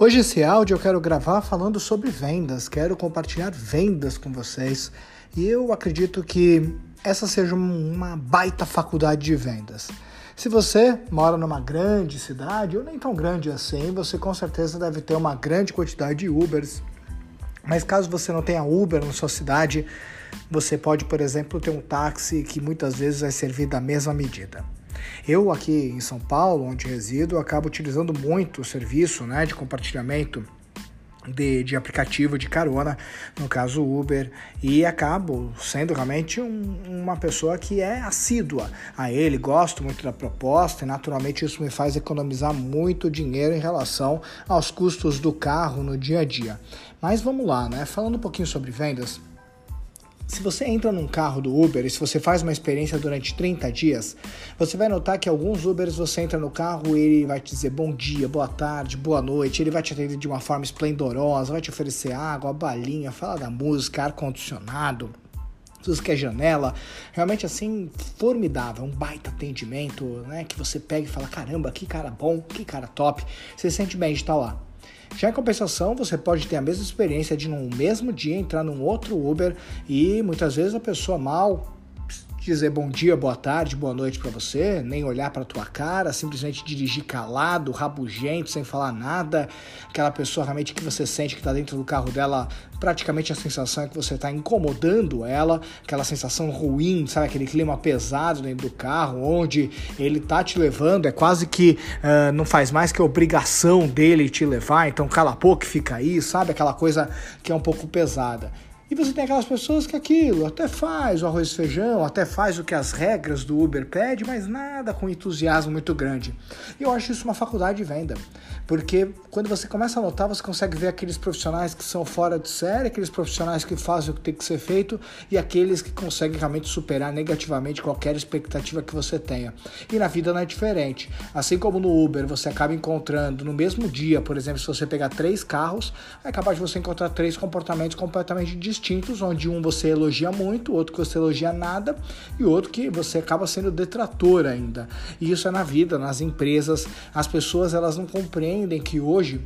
Hoje esse áudio eu quero gravar falando sobre vendas, quero compartilhar vendas com vocês e eu acredito que essa seja uma baita faculdade de vendas. Se você mora numa grande cidade, ou nem tão grande assim, você com certeza deve ter uma grande quantidade de Ubers. Mas caso você não tenha Uber na sua cidade, você pode, por exemplo, ter um táxi que muitas vezes vai servir da mesma medida. Eu aqui em São Paulo, onde resido, acabo utilizando muito o serviço né, de compartilhamento de, de, aplicativo de carona, no caso Uber, e acabo sendo realmente um, uma pessoa que é assídua a ele, gosto muito da proposta e naturalmente isso me faz economizar muito dinheiro em relação aos custos do carro no dia a dia. Mas vamos lá, né? Falando um pouquinho sobre vendas, se você entra num carro do Uber e se você faz uma experiência durante 30 dias, você vai notar que alguns Ubers você entra no carro e ele vai te dizer bom dia, boa tarde, boa noite, ele vai te atender de uma forma esplendorosa, vai te oferecer água, balinha, fala da música, ar-condicionado. Se você quer janela, realmente assim, formidável, um baita atendimento, né? Que você pega e fala: caramba, que cara bom, que cara top, você sente bem de estar lá. Já em compensação, você pode ter a mesma experiência de no mesmo dia entrar num outro Uber e muitas vezes a pessoa mal dizer bom dia, boa tarde, boa noite para você, nem olhar para tua cara, simplesmente dirigir calado, rabugento, sem falar nada. Aquela pessoa realmente que você sente que está dentro do carro dela, praticamente a sensação é que você está incomodando ela, aquela sensação ruim, sabe aquele clima pesado dentro do carro, onde ele tá te levando, é quase que uh, não faz mais que obrigação dele te levar, então cala a boca fica aí, sabe aquela coisa que é um pouco pesada. E você tem aquelas pessoas que aquilo até faz o arroz e feijão, até faz o que as regras do Uber pede, mas nada com entusiasmo muito grande. E eu acho isso uma faculdade de venda, porque quando você começa a notar, você consegue ver aqueles profissionais que são fora de série, aqueles profissionais que fazem o que tem que ser feito e aqueles que conseguem realmente superar negativamente qualquer expectativa que você tenha. E na vida não é diferente. Assim como no Uber, você acaba encontrando no mesmo dia, por exemplo, se você pegar três carros, é capaz de você encontrar três comportamentos completamente distintos distintos, onde um você elogia muito, outro que você elogia nada e outro que você acaba sendo detrator ainda. E isso é na vida, nas empresas, as pessoas elas não compreendem que hoje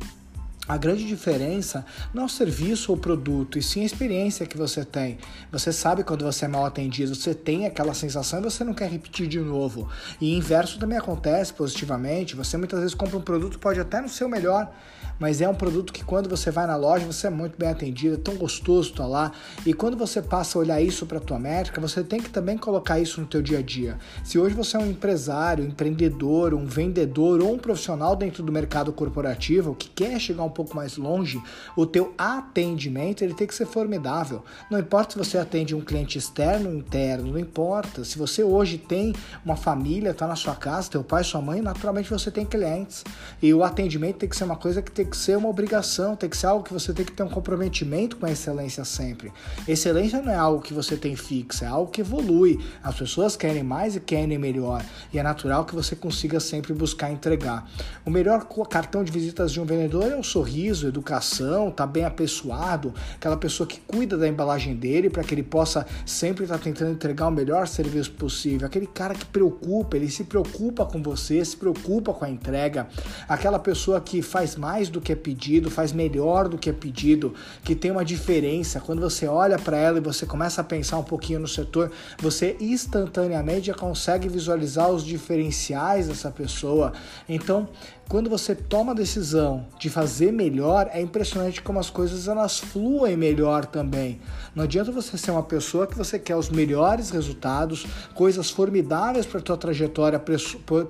a grande diferença não é o serviço ou produto, e sim a experiência que você tem. Você sabe quando você é mal atendido, você tem aquela sensação e você não quer repetir de novo. E inverso também acontece positivamente. Você muitas vezes compra um produto, pode até não ser o melhor, mas é um produto que quando você vai na loja, você é muito bem atendido, é tão gostoso estar lá. E quando você passa a olhar isso para a tua métrica, você tem que também colocar isso no teu dia a dia. Se hoje você é um empresário, um empreendedor, um vendedor ou um profissional dentro do mercado corporativo que quer chegar um pouco mais longe, o teu atendimento ele tem que ser formidável. Não importa se você atende um cliente externo interno, não importa. Se você hoje tem uma família, está na sua casa, teu pai, sua mãe, naturalmente você tem clientes. E o atendimento tem que ser uma coisa que tem que ser uma obrigação, tem que ser algo que você tem que ter um comprometimento com a excelência sempre. Excelência não é algo que você tem fixo, é algo que evolui. As pessoas querem mais e querem melhor. E é natural que você consiga sempre buscar entregar. O melhor cartão de visitas de um vendedor é o sorriso sorriso, educação, tá bem apessoado, aquela pessoa que cuida da embalagem dele para que ele possa sempre estar tá tentando entregar o melhor serviço possível, aquele cara que preocupa, ele se preocupa com você, se preocupa com a entrega, aquela pessoa que faz mais do que é pedido, faz melhor do que é pedido, que tem uma diferença. Quando você olha para ela e você começa a pensar um pouquinho no setor, você instantaneamente já consegue visualizar os diferenciais dessa pessoa. Então, quando você toma a decisão de fazer melhor, é impressionante como as coisas elas fluem melhor também. Não adianta você ser uma pessoa que você quer os melhores resultados, coisas formidáveis para a tua trajetória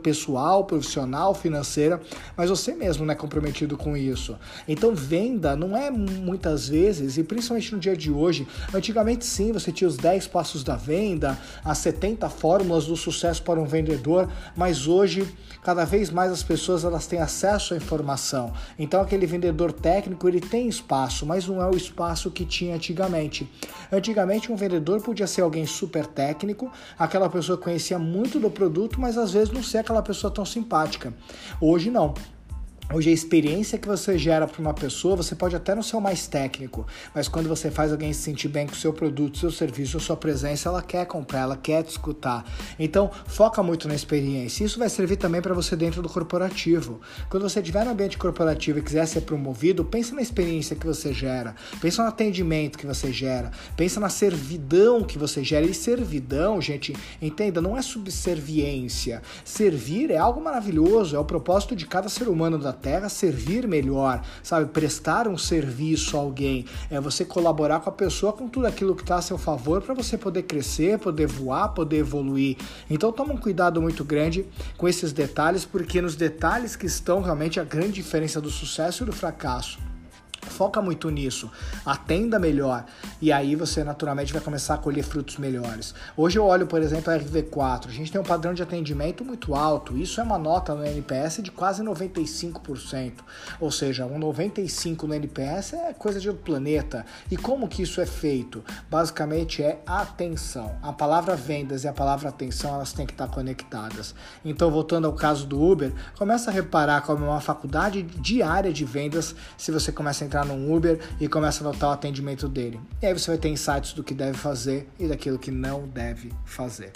pessoal, profissional, financeira, mas você mesmo não é comprometido com isso. Então venda não é muitas vezes, e principalmente no dia de hoje, antigamente sim, você tinha os 10 passos da venda, as 70 fórmulas do sucesso para um vendedor, mas hoje cada vez mais as pessoas elas têm acesso à informação. Então aquele vendedor técnico ele tem espaço, mas não é o espaço que tinha antigamente. Antigamente um vendedor podia ser alguém super técnico, aquela pessoa conhecia muito do produto, mas às vezes não ser aquela pessoa tão simpática. Hoje não. Hoje a experiência que você gera para uma pessoa, você pode até não ser o mais técnico, mas quando você faz alguém se sentir bem com o seu produto, seu serviço, sua presença, ela quer comprar, ela quer te escutar. Então, foca muito na experiência. Isso vai servir também para você dentro do corporativo. Quando você estiver no ambiente corporativo e quiser ser promovido, pensa na experiência que você gera, pensa no atendimento que você gera, pensa na servidão que você gera. E servidão, gente, entenda, não é subserviência. Servir é algo maravilhoso, é o propósito de cada ser humano da Terra servir melhor, sabe? Prestar um serviço a alguém. É você colaborar com a pessoa com tudo aquilo que está a seu favor para você poder crescer, poder voar, poder evoluir. Então toma um cuidado muito grande com esses detalhes, porque nos detalhes que estão realmente a grande diferença do sucesso e do fracasso. Foca muito nisso, atenda melhor e aí você naturalmente vai começar a colher frutos melhores. Hoje eu olho, por exemplo, a RV4, a gente tem um padrão de atendimento muito alto, isso é uma nota no NPS de quase 95%, ou seja, um 95 no NPS é coisa de outro planeta. E como que isso é feito? Basicamente é atenção. A palavra vendas e a palavra atenção elas têm que estar conectadas. Então, voltando ao caso do Uber, começa a reparar como é uma faculdade diária de vendas se você começa a entrar num Uber e começa a notar o atendimento dele. E aí você vai ter insights do que deve fazer e daquilo que não deve fazer.